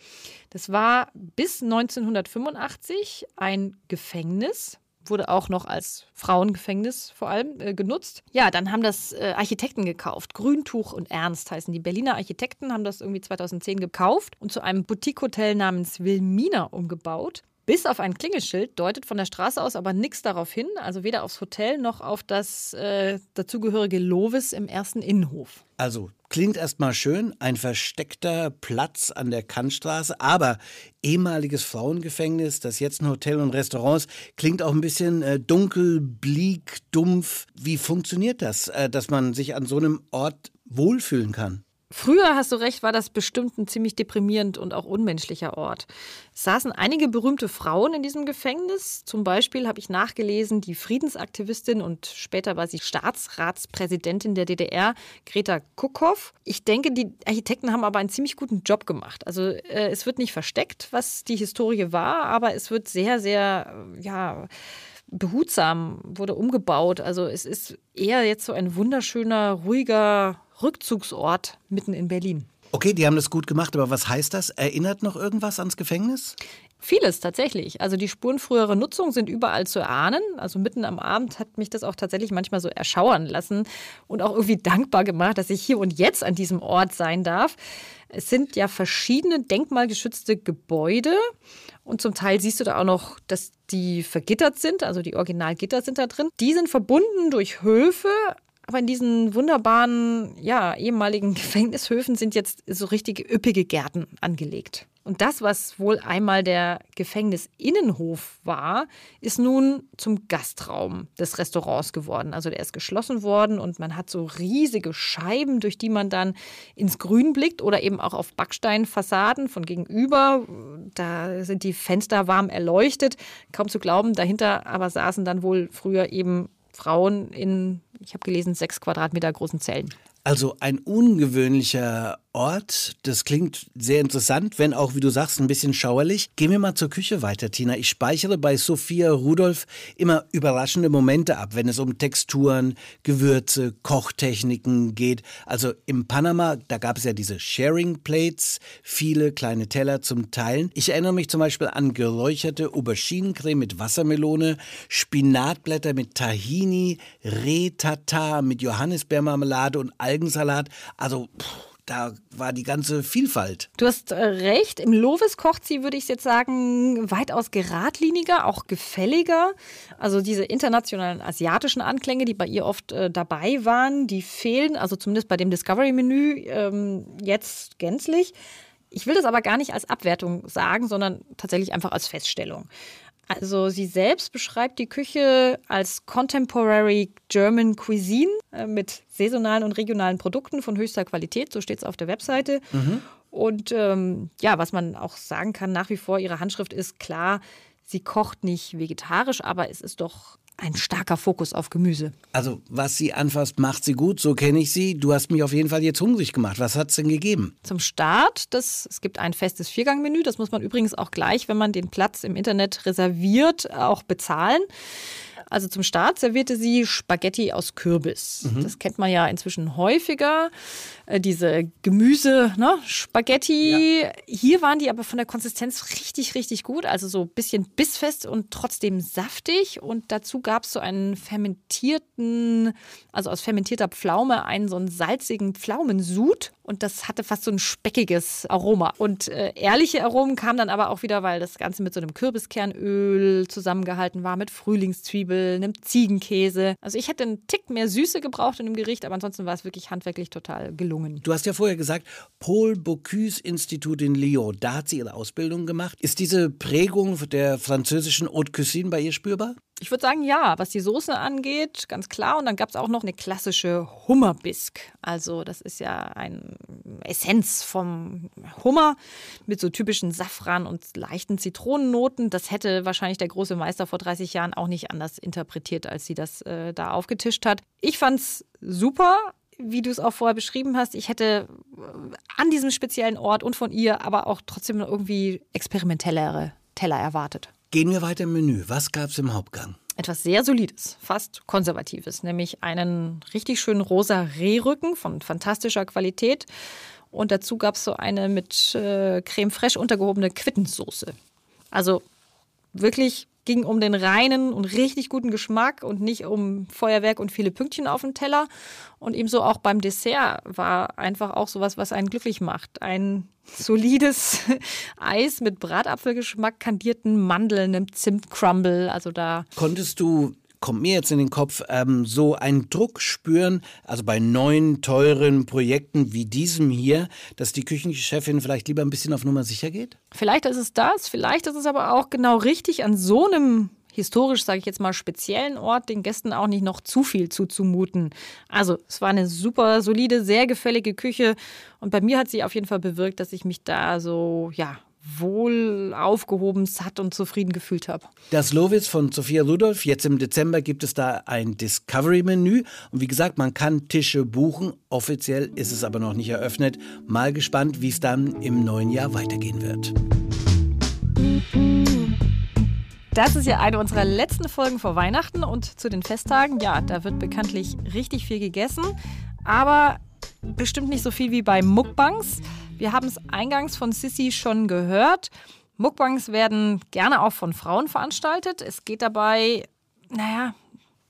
[SPEAKER 2] Das war bis 1985 ein Gefängnis wurde auch noch als Frauengefängnis vor allem äh, genutzt. Ja, dann haben das äh, Architekten gekauft. Grüntuch und Ernst heißen die Berliner Architekten, haben das irgendwie 2010 gekauft und zu einem Boutique-Hotel namens Wilmina umgebaut. Bis auf ein Klingelschild deutet von der Straße aus aber nichts darauf hin, also weder aufs Hotel noch auf das äh, dazugehörige Lovis im ersten Innenhof.
[SPEAKER 3] Also klingt erstmal schön, ein versteckter Platz an der Kantstraße, aber ehemaliges Frauengefängnis, das jetzt ein Hotel und Restaurants, klingt auch ein bisschen äh, dunkel, bleak, dumpf. Wie funktioniert das, äh, dass man sich an so einem Ort wohlfühlen kann?
[SPEAKER 2] Früher, hast du recht, war das bestimmt ein ziemlich deprimierend und auch unmenschlicher Ort. Es saßen einige berühmte Frauen in diesem Gefängnis. Zum Beispiel habe ich nachgelesen, die Friedensaktivistin und später war sie Staatsratspräsidentin der DDR, Greta Kuckhoff. Ich denke, die Architekten haben aber einen ziemlich guten Job gemacht. Also äh, es wird nicht versteckt, was die Historie war, aber es wird sehr, sehr, äh, ja, behutsam wurde umgebaut. Also es ist eher jetzt so ein wunderschöner, ruhiger Rückzugsort mitten in Berlin.
[SPEAKER 3] Okay, die haben das gut gemacht, aber was heißt das? Erinnert noch irgendwas ans Gefängnis?
[SPEAKER 2] Vieles tatsächlich. Also die Spuren früherer Nutzung sind überall zu erahnen. Also mitten am Abend hat mich das auch tatsächlich manchmal so erschauern lassen und auch irgendwie dankbar gemacht, dass ich hier und jetzt an diesem Ort sein darf. Es sind ja verschiedene denkmalgeschützte Gebäude und zum Teil siehst du da auch noch, dass die vergittert sind, also die Originalgitter sind da drin. Die sind verbunden durch Höfe, aber in diesen wunderbaren, ja, ehemaligen Gefängnishöfen sind jetzt so richtige üppige Gärten angelegt. Und das, was wohl einmal der Gefängnisinnenhof war, ist nun zum Gastraum des Restaurants geworden. Also der ist geschlossen worden und man hat so riesige Scheiben, durch die man dann ins Grün blickt oder eben auch auf Backsteinfassaden von gegenüber. Da sind die Fenster warm erleuchtet. Kaum zu glauben, dahinter aber saßen dann wohl früher eben Frauen in, ich habe gelesen, sechs Quadratmeter großen Zellen.
[SPEAKER 3] Also ein ungewöhnlicher Ort. Das klingt sehr interessant, wenn auch, wie du sagst, ein bisschen schauerlich. Gehen wir mal zur Küche weiter, Tina. Ich speichere bei Sophia Rudolph immer überraschende Momente ab, wenn es um Texturen, Gewürze, Kochtechniken geht. Also im Panama, da gab es ja diese Sharing Plates, viele kleine Teller zum Teilen. Ich erinnere mich zum Beispiel an geräucherte Auberginencreme mit Wassermelone, Spinatblätter mit Tahini, Retata mit Johannisbeermarmelade und Algensalat. Also pff, da war die ganze Vielfalt.
[SPEAKER 2] Du hast äh, recht. Im Lovis kocht sie, würde ich jetzt sagen, weitaus geradliniger, auch gefälliger. Also diese internationalen asiatischen Anklänge, die bei ihr oft äh, dabei waren, die fehlen, also zumindest bei dem Discovery-Menü ähm, jetzt gänzlich. Ich will das aber gar nicht als Abwertung sagen, sondern tatsächlich einfach als Feststellung. Also sie selbst beschreibt die Küche als Contemporary German Cuisine äh, mit saisonalen und regionalen Produkten von höchster Qualität, so steht es auf der Webseite. Mhm. Und ähm, ja, was man auch sagen kann, nach wie vor, ihre Handschrift ist klar, sie kocht nicht vegetarisch, aber es ist doch ein starker Fokus auf Gemüse.
[SPEAKER 3] Also, was sie anfasst, macht sie gut, so kenne ich sie. Du hast mich auf jeden Fall jetzt hungrig gemacht. Was hat es denn gegeben?
[SPEAKER 2] Zum Start, das, es gibt ein festes Viergangmenü. Das muss man übrigens auch gleich, wenn man den Platz im Internet reserviert, auch bezahlen. Also zum Start servierte sie Spaghetti aus Kürbis. Mhm. Das kennt man ja inzwischen häufiger. Äh, diese Gemüse-Spaghetti. Ja. Hier waren die aber von der Konsistenz richtig, richtig gut. Also so ein bisschen bissfest und trotzdem saftig. Und dazu gab es so einen fermentierten, also aus fermentierter Pflaume, einen so einen salzigen Pflaumensud. Und das hatte fast so ein speckiges Aroma. Und äh, ehrliche Aromen kamen dann aber auch wieder, weil das Ganze mit so einem Kürbiskernöl zusammengehalten war, mit Frühlingszwiebeln, einem Ziegenkäse. Also ich hätte einen Tick mehr Süße gebraucht in dem Gericht, aber ansonsten war es wirklich handwerklich total gelungen.
[SPEAKER 3] Du hast ja vorher gesagt, Paul Bocuse Institut in Lyon, da hat sie ihre Ausbildung gemacht. Ist diese Prägung der französischen Haute Cuisine bei ihr spürbar?
[SPEAKER 2] Ich würde sagen, ja, was die Soße angeht, ganz klar. Und dann gab es auch noch eine klassische Hummerbisk. Also, das ist ja eine Essenz vom Hummer mit so typischen Safran und leichten Zitronennoten. Das hätte wahrscheinlich der große Meister vor 30 Jahren auch nicht anders interpretiert, als sie das äh, da aufgetischt hat. Ich fand es super wie du es auch vorher beschrieben hast, ich hätte äh, an diesem speziellen Ort und von ihr aber auch trotzdem irgendwie experimentellere Teller erwartet.
[SPEAKER 3] Gehen wir weiter im Menü. Was gab es im Hauptgang?
[SPEAKER 2] Etwas sehr Solides, fast Konservatives, nämlich einen richtig schönen rosa Rehrücken von fantastischer Qualität. Und dazu gab es so eine mit äh, Creme fraiche untergehobene Quittenssoße. Also wirklich ging um den reinen und richtig guten Geschmack und nicht um Feuerwerk und viele Pünktchen auf dem Teller. Und ebenso auch beim Dessert war einfach auch sowas, was einen glücklich macht. Ein solides Eis mit Bratapfelgeschmack, kandierten Mandeln, einem Zimtcrumble. Also da.
[SPEAKER 3] Konntest du kommt mir jetzt in den Kopf, ähm, so einen Druck spüren, also bei neuen, teuren Projekten wie diesem hier, dass die Küchenchefin vielleicht lieber ein bisschen auf Nummer sicher geht?
[SPEAKER 2] Vielleicht ist es das, vielleicht ist es aber auch genau richtig, an so einem historisch, sage ich jetzt mal, speziellen Ort den Gästen auch nicht noch zu viel zuzumuten. Also es war eine super solide, sehr gefällige Küche und bei mir hat sie auf jeden Fall bewirkt, dass ich mich da so, ja, wohl aufgehoben, satt und zufrieden gefühlt habe.
[SPEAKER 3] Das Lovitz von Sophia Rudolph. Jetzt im Dezember gibt es da ein Discovery-Menü. Und wie gesagt, man kann Tische buchen. Offiziell ist es aber noch nicht eröffnet. Mal gespannt, wie es dann im neuen Jahr weitergehen wird.
[SPEAKER 2] Das ist ja eine unserer letzten Folgen vor Weihnachten und zu den Festtagen. Ja, da wird bekanntlich richtig viel gegessen, aber bestimmt nicht so viel wie bei Mukbangs. Wir haben es eingangs von Sissy schon gehört. Mukbangs werden gerne auch von Frauen veranstaltet. Es geht dabei, naja,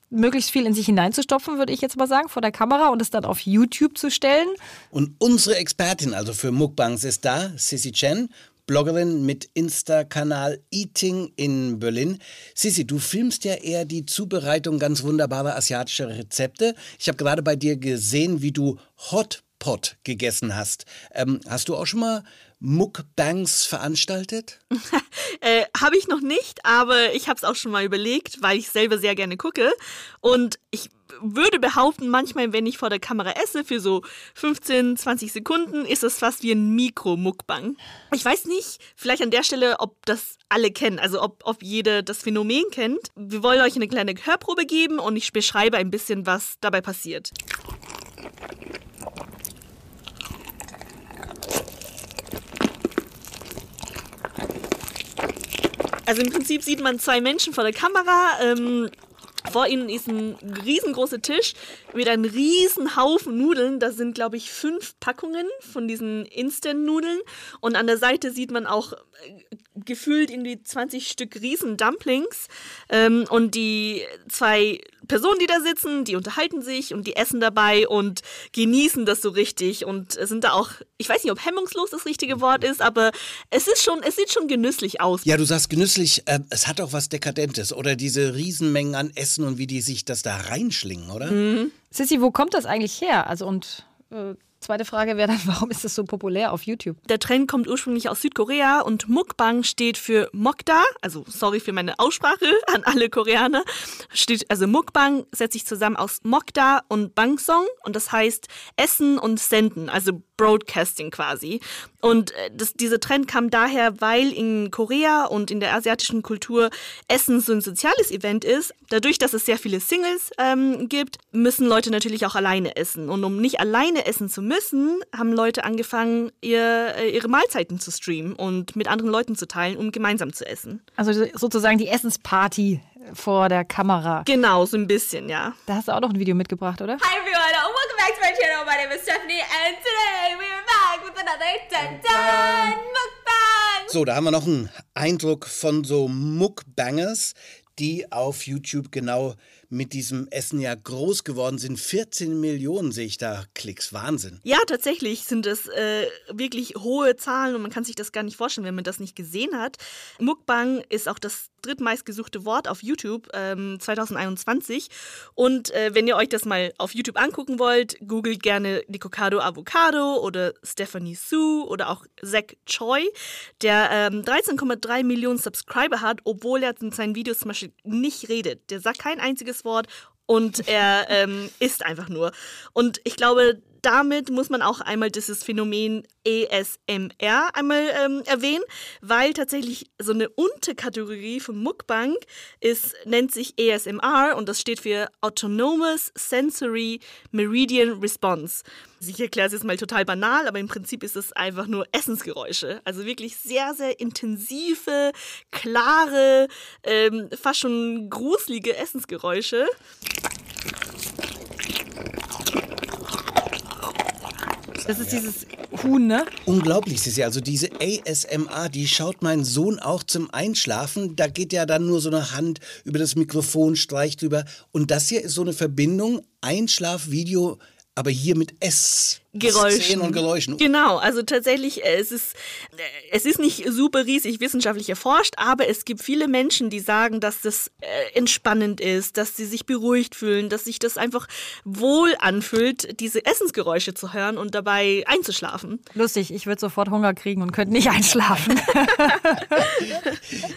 [SPEAKER 2] möglichst viel in sich hineinzustopfen, würde ich jetzt mal sagen, vor der Kamera und es dann auf YouTube zu stellen.
[SPEAKER 3] Und unsere Expertin also für Mukbangs ist da, Sissy Chen, Bloggerin mit Insta-Kanal Eating in Berlin. Sissi, du filmst ja eher die Zubereitung ganz wunderbarer asiatischer Rezepte. Ich habe gerade bei dir gesehen, wie du Hot Pot gegessen hast. Ähm, hast du auch schon mal Mukbangs veranstaltet?
[SPEAKER 5] äh, habe ich noch nicht, aber ich habe es auch schon mal überlegt, weil ich selber sehr gerne gucke. Und ich würde behaupten, manchmal, wenn ich vor der Kamera esse, für so 15, 20 Sekunden, ist es fast wie ein Mikro-Mukbang. Ich weiß nicht, vielleicht an der Stelle, ob das alle kennen, also ob, ob jeder das Phänomen kennt. Wir wollen euch eine kleine Hörprobe geben und ich beschreibe ein bisschen, was dabei passiert. Also im Prinzip sieht man zwei Menschen vor der Kamera. Ähm, vor ihnen ist ein riesengroßer Tisch mit einem riesen Haufen Nudeln. Das sind, glaube ich, fünf Packungen von diesen Instant-Nudeln. Und an der Seite sieht man auch äh, gefühlt irgendwie 20 Stück riesen Dumplings. Ähm, und die zwei Personen, die da sitzen, die unterhalten sich und die essen dabei und genießen das so richtig und sind da auch, ich weiß nicht, ob hemmungslos das richtige Wort ist, aber es ist schon, es sieht schon genüsslich aus.
[SPEAKER 3] Ja, du sagst genüsslich, äh, es hat auch was Dekadentes oder diese Riesenmengen an Essen und wie die sich das da reinschlingen, oder?
[SPEAKER 2] Mhm. Sissy, wo kommt das eigentlich her? Also und äh, Zweite Frage wäre dann, warum ist das so populär auf YouTube?
[SPEAKER 5] Der Trend kommt ursprünglich aus Südkorea und Mukbang steht für Mokda, also sorry für meine Aussprache an alle Koreaner. Steht, also Mukbang setzt sich zusammen aus Mokda und Bangsong und das heißt Essen und Senden, also Broadcasting quasi. Und äh, das, dieser Trend kam daher, weil in Korea und in der asiatischen Kultur Essen so ein soziales Event ist. Dadurch, dass es sehr viele Singles ähm, gibt, müssen Leute natürlich auch alleine essen. Und um nicht alleine essen zu müssen, haben Leute angefangen, ihr, äh, ihre Mahlzeiten zu streamen und mit anderen Leuten zu teilen, um gemeinsam zu essen.
[SPEAKER 2] Also sozusagen die Essensparty vor der Kamera.
[SPEAKER 5] Genau, so ein bisschen, ja.
[SPEAKER 2] Da hast du auch noch ein Video mitgebracht, oder?
[SPEAKER 14] Hi everyone, welcome back to my channel. My name is Stephanie and today we're back with another Dun Dun Mukbang.
[SPEAKER 3] So, da haben wir noch einen Eindruck von so Mukbangers, die auf YouTube genau mit diesem Essen ja groß geworden sind. 14 Millionen sehe ich da Klicks. Wahnsinn.
[SPEAKER 5] Ja, tatsächlich sind das äh, wirklich hohe Zahlen und man kann sich das gar nicht vorstellen, wenn man das nicht gesehen hat. Mukbang ist auch das drittmeistgesuchte Wort auf YouTube ähm, 2021. Und äh, wenn ihr euch das mal auf YouTube angucken wollt, googelt gerne Nicocado Avocado oder Stephanie Sue oder auch Zach Choi, der ähm, 13,3 Millionen Subscriber hat, obwohl er in seinen Videos zum Beispiel nicht redet. Der sagt kein einziges Wort und er ähm, isst einfach nur. Und ich glaube, damit muss man auch einmal dieses Phänomen ASMR einmal ähm, erwähnen, weil tatsächlich so eine Unterkategorie von Mukbang ist, nennt sich ASMR und das steht für Autonomous Sensory Meridian Response. Ich erkläre es jetzt mal total banal, aber im Prinzip ist es einfach nur Essensgeräusche. Also wirklich sehr, sehr intensive, klare, ähm, fast schon gruselige Essensgeräusche.
[SPEAKER 3] Sagen.
[SPEAKER 2] Das ist dieses Huhn, ne?
[SPEAKER 3] Unglaublich, Sissi. Also diese ASMR, die schaut mein Sohn auch zum Einschlafen. Da geht ja dann nur so eine Hand über das Mikrofon, streicht drüber. Und das hier ist so eine Verbindung, Einschlafvideo, aber hier mit S.
[SPEAKER 5] Geräuschen.
[SPEAKER 3] Szenen und Geräuschen.
[SPEAKER 5] Genau, also tatsächlich, äh, es ist, äh, es ist nicht super riesig wissenschaftlich erforscht, aber es gibt viele Menschen, die sagen, dass das äh, entspannend ist, dass sie sich beruhigt fühlen, dass sich das einfach wohl anfühlt, diese Essensgeräusche zu hören und dabei einzuschlafen.
[SPEAKER 2] Lustig, ich würde sofort Hunger kriegen und könnte nicht einschlafen.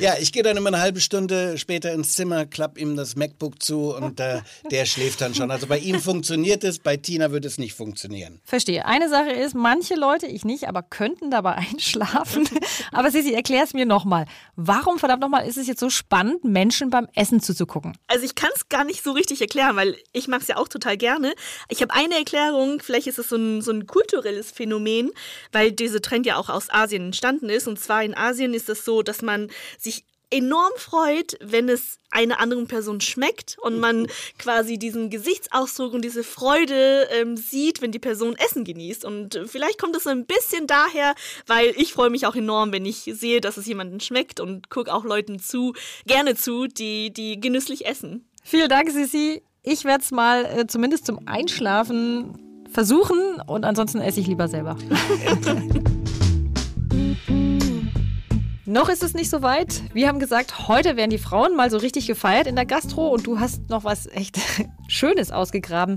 [SPEAKER 3] Ja, ich gehe dann immer eine halbe Stunde später ins Zimmer, klapp ihm das MacBook zu und äh, der schläft dann schon. Also bei ihm funktioniert es, bei Tina wird es nicht funktionieren.
[SPEAKER 2] Verstehe. Eine Sache ist, manche Leute, ich nicht, aber könnten dabei einschlafen. aber Sissi, erklär es mir nochmal. Warum, verdammt nochmal, ist es jetzt so spannend, Menschen beim Essen zuzugucken?
[SPEAKER 5] Also ich kann es gar nicht so richtig erklären, weil ich mache es ja auch total gerne. Ich habe eine Erklärung, vielleicht ist es so ein, so ein kulturelles Phänomen, weil dieser Trend ja auch aus Asien entstanden ist. Und zwar in Asien ist es so, dass man sich enorm freut, wenn es einer anderen Person schmeckt und man quasi diesen Gesichtsausdruck und diese Freude ähm, sieht, wenn die Person Essen genießt. Und vielleicht kommt es so ein bisschen daher, weil ich freue mich auch enorm, wenn ich sehe, dass es jemandem schmeckt und gucke auch Leuten zu, gerne zu, die, die genüsslich essen.
[SPEAKER 2] Vielen Dank, Sissi. Ich werde es mal äh, zumindest zum Einschlafen versuchen und ansonsten esse ich lieber selber. Noch ist es nicht so weit. Wir haben gesagt, heute werden die Frauen mal so richtig gefeiert in der Gastro und du hast noch was echt Schönes ausgegraben.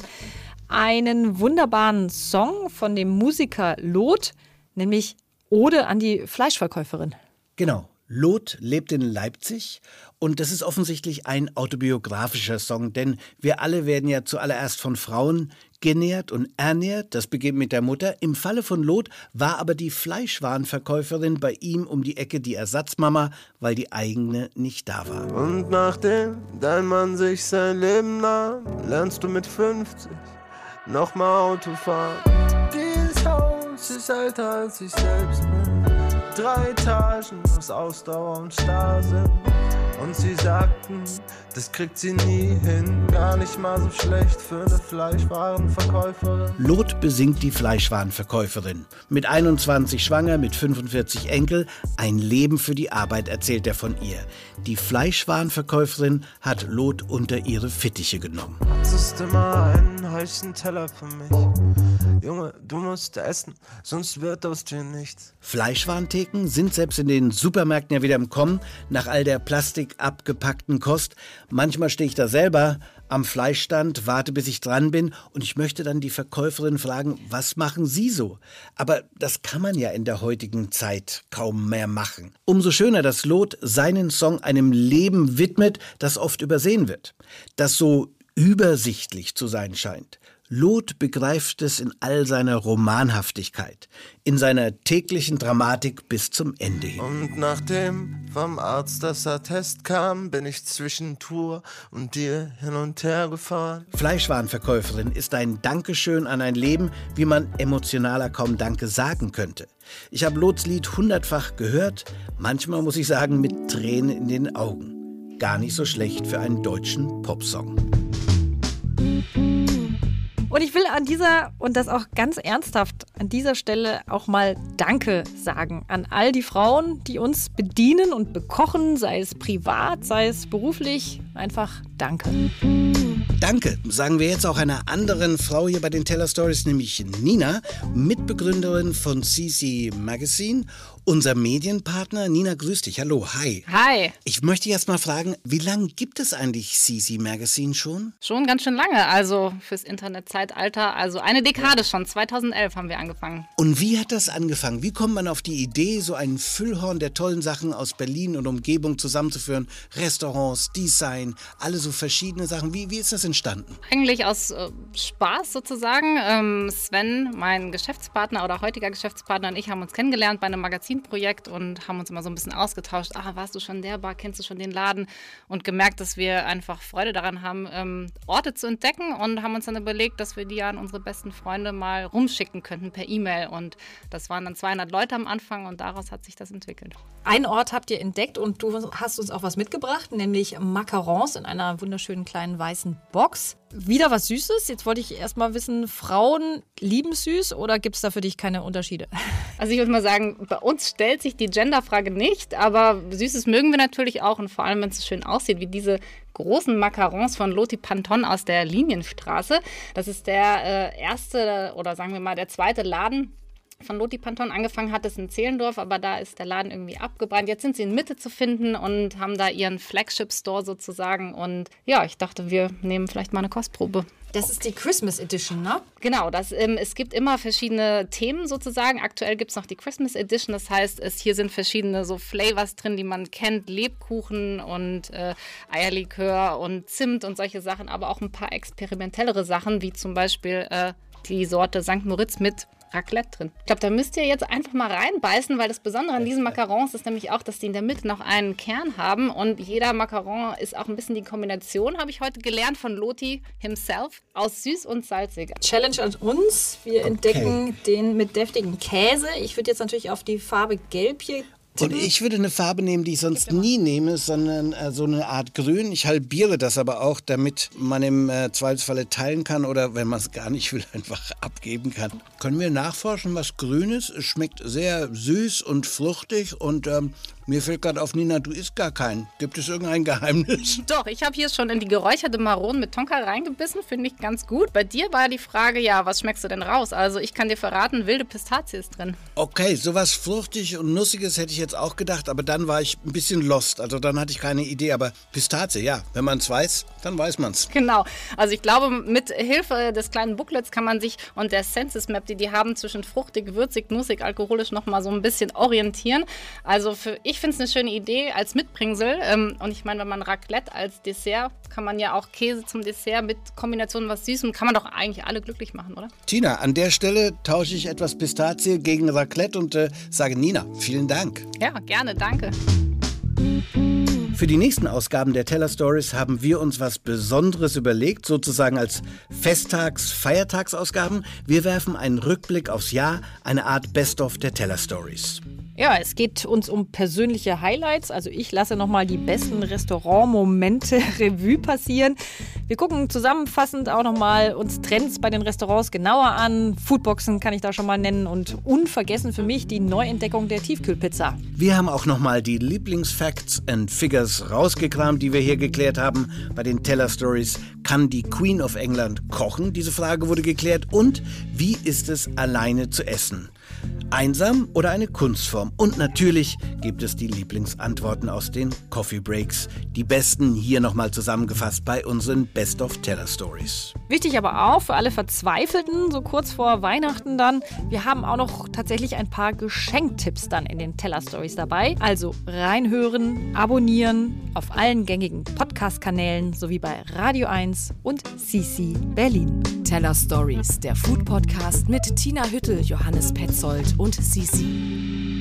[SPEAKER 2] Einen wunderbaren Song von dem Musiker Lot, nämlich Ode an die Fleischverkäuferin.
[SPEAKER 3] Genau. Loth lebt in Leipzig und das ist offensichtlich ein autobiografischer Song, denn wir alle werden ja zuallererst von Frauen genährt und ernährt. Das beginnt mit der Mutter. Im Falle von Loth war aber die Fleischwarenverkäuferin bei ihm um die Ecke die Ersatzmama, weil die eigene nicht da war.
[SPEAKER 15] Und nachdem dein Mann sich sein Leben nahm, lernst du mit 50 nochmal Auto fahren. Dieses Haus ist älter als ich selbst bin. Drei Etagen aus Ausdauer und Starrsinn. Und sie sagten, das kriegt sie nie hin. Gar nicht mal so schlecht für eine Fleischwarenverkäuferin.
[SPEAKER 3] Loth besingt die Fleischwarenverkäuferin. Mit 21 schwanger, mit 45 Enkel, ein Leben für die Arbeit erzählt er von ihr. Die Fleischwarenverkäuferin hat Loth unter ihre Fittiche genommen.
[SPEAKER 15] Hattest immer einen heißen Teller für mich. Junge, du musst essen, sonst wird aus dir nichts.
[SPEAKER 3] Fleischwarentheken sind selbst in den Supermärkten ja wieder im Kommen, nach all der Plastik abgepackten Kost. Manchmal stehe ich da selber am Fleischstand, warte bis ich dran bin und ich möchte dann die Verkäuferin fragen, was machen Sie so? Aber das kann man ja in der heutigen Zeit kaum mehr machen. Umso schöner, dass Loth seinen Song einem Leben widmet, das oft übersehen wird, das so übersichtlich zu sein scheint. Loth begreift es in all seiner Romanhaftigkeit, in seiner täglichen Dramatik bis zum Ende hin.
[SPEAKER 15] Und nachdem vom Arzt das Attest kam, bin ich zwischen Tour und dir hin und her gefahren.
[SPEAKER 3] Fleischwarenverkäuferin ist ein Dankeschön an ein Leben, wie man emotionaler kaum Danke sagen könnte. Ich habe Loths Lied hundertfach gehört, manchmal muss ich sagen mit Tränen in den Augen. Gar nicht so schlecht für einen deutschen Popsong.
[SPEAKER 2] Und ich will an dieser, und das auch ganz ernsthaft, an dieser Stelle auch mal Danke sagen an all die Frauen, die uns bedienen und bekochen, sei es privat, sei es beruflich. Einfach Danke.
[SPEAKER 3] Danke, sagen wir jetzt auch einer anderen Frau hier bei den Teller Stories, nämlich Nina, Mitbegründerin von CC Magazine. Unser Medienpartner, Nina, grüß dich. Hallo, hi.
[SPEAKER 16] Hi.
[SPEAKER 3] Ich möchte erst mal fragen, wie lange gibt es eigentlich CC Magazine schon?
[SPEAKER 16] Schon ganz schön lange, also fürs Internetzeitalter. Also eine Dekade schon. 2011 haben wir angefangen.
[SPEAKER 3] Und wie hat das angefangen? Wie kommt man auf die Idee, so ein Füllhorn der tollen Sachen aus Berlin und Umgebung zusammenzuführen? Restaurants, Design, alle so verschiedene Sachen. Wie, wie ist das entstanden?
[SPEAKER 16] Eigentlich aus äh, Spaß sozusagen. Ähm, Sven, mein Geschäftspartner oder heutiger Geschäftspartner und ich haben uns kennengelernt bei einem Magazinprojekt und haben uns immer so ein bisschen ausgetauscht. Ah, warst du schon der Bar? Kennst du schon den Laden? Und gemerkt, dass wir einfach Freude daran haben, ähm, Orte zu entdecken und haben uns dann überlegt, dass wir die an unsere besten Freunde mal rumschicken könnten per E-Mail. Und das waren dann 200 Leute am Anfang und daraus hat sich das entwickelt.
[SPEAKER 2] Einen Ort habt ihr entdeckt und du hast uns auch was mitgebracht, nämlich Macarons in einer wunderschönen kleinen weißen Box. Wieder was Süßes? Jetzt wollte ich erst mal wissen, Frauen lieben süß oder gibt es da für dich keine Unterschiede?
[SPEAKER 16] Also ich würde mal sagen, bei uns stellt sich die Genderfrage nicht, aber Süßes mögen wir natürlich auch und vor allem, wenn es schön aussieht, wie diese großen Macarons von Loti Panton aus der Linienstraße. Das ist der äh, erste oder sagen wir mal der zweite Laden von Loti Panton angefangen hat es in Zehlendorf, aber da ist der Laden irgendwie abgebrannt. Jetzt sind sie in Mitte zu finden und haben da ihren Flagship-Store sozusagen. Und ja, ich dachte, wir nehmen vielleicht mal eine Kostprobe.
[SPEAKER 2] Das ist die Christmas Edition, ne?
[SPEAKER 16] Genau, das, ähm, es gibt immer verschiedene Themen sozusagen. Aktuell gibt es noch die Christmas Edition, das heißt, es, hier sind verschiedene so Flavors drin, die man kennt, Lebkuchen und äh, Eierlikör und Zimt und solche Sachen, aber auch ein paar experimentellere Sachen, wie zum Beispiel äh, die Sorte St. Moritz mit Raclette drin. Ich glaube, da müsst ihr jetzt einfach mal reinbeißen, weil das Besondere an diesen Macarons ist nämlich auch, dass die in der Mitte noch einen Kern haben und jeder Macaron ist auch ein bisschen die Kombination, habe ich heute gelernt von Loti himself, aus süß und salzig.
[SPEAKER 2] Challenge an uns. Wir okay. entdecken den mit deftigen Käse. Ich würde jetzt natürlich auf die Farbe Gelb hier
[SPEAKER 3] und ich würde eine Farbe nehmen, die ich sonst nie nehme, sondern äh, so eine Art Grün. Ich halbiere das aber auch, damit man im äh, Zweifelsfalle teilen kann oder wenn man es gar nicht will, einfach abgeben kann. Können wir nachforschen, was grün ist? Es schmeckt sehr süß und fruchtig und ähm, mir fällt gerade auf, Nina, du isst gar keinen. Gibt es irgendein Geheimnis?
[SPEAKER 16] Doch, ich habe hier schon in die geräucherte Maronen mit Tonka reingebissen, finde ich ganz gut. Bei dir war die Frage, ja, was schmeckst du denn raus? Also ich kann dir verraten, wilde Pistazie ist drin.
[SPEAKER 3] Okay, sowas fruchtig und nussiges hätte ich jetzt auch gedacht, aber dann war ich ein bisschen lost. Also dann hatte ich keine Idee, aber Pistazie, ja, wenn man es weiß, dann weiß man es.
[SPEAKER 16] Genau, also ich glaube, mit Hilfe des kleinen Booklets kann man sich und der Senses Map, die die haben, zwischen fruchtig, würzig, nussig, alkoholisch nochmal so ein bisschen orientieren. Also für ich ich finde es eine schöne Idee als Mitbringsel. Ähm, und ich meine, wenn man Raclette als Dessert, kann man ja auch Käse zum Dessert mit Kombination was Süßem, kann man doch eigentlich alle glücklich machen, oder?
[SPEAKER 3] Tina, an der Stelle tausche ich etwas Pistazie gegen Raclette und äh, sage Nina, vielen Dank.
[SPEAKER 16] Ja, gerne, danke.
[SPEAKER 3] Für die nächsten Ausgaben der Teller Stories haben wir uns was Besonderes überlegt, sozusagen als Festtags-, Feiertagsausgaben. Wir werfen einen Rückblick aufs Jahr, eine Art Best-of der Teller Stories.
[SPEAKER 2] Ja, es geht uns um persönliche Highlights. Also ich lasse nochmal die besten Restaurantmomente Revue passieren. Wir gucken zusammenfassend auch nochmal uns Trends bei den Restaurants genauer an. Foodboxen kann ich da schon mal nennen und unvergessen für mich die Neuentdeckung der Tiefkühlpizza.
[SPEAKER 3] Wir haben auch nochmal die Lieblingsfacts and Figures rausgekramt, die wir hier geklärt haben bei den Teller Stories. Kann die Queen of England kochen? Diese Frage wurde geklärt. Und wie ist es alleine zu essen? Einsam oder eine Kunstform? Und natürlich gibt es die Lieblingsantworten aus den Coffee Breaks. Die besten hier nochmal zusammengefasst bei unseren Best of Teller Stories.
[SPEAKER 2] Wichtig aber auch für alle Verzweifelten, so kurz vor Weihnachten dann, wir haben auch noch tatsächlich ein paar Geschenktipps dann in den Teller Stories dabei. Also reinhören, abonnieren auf allen gängigen Podcast-Kanälen sowie bei Radio 1 und CC Berlin.
[SPEAKER 1] Teller Stories, der Food Podcast mit Tina Hüttel, Johannes Petzold und Sisi.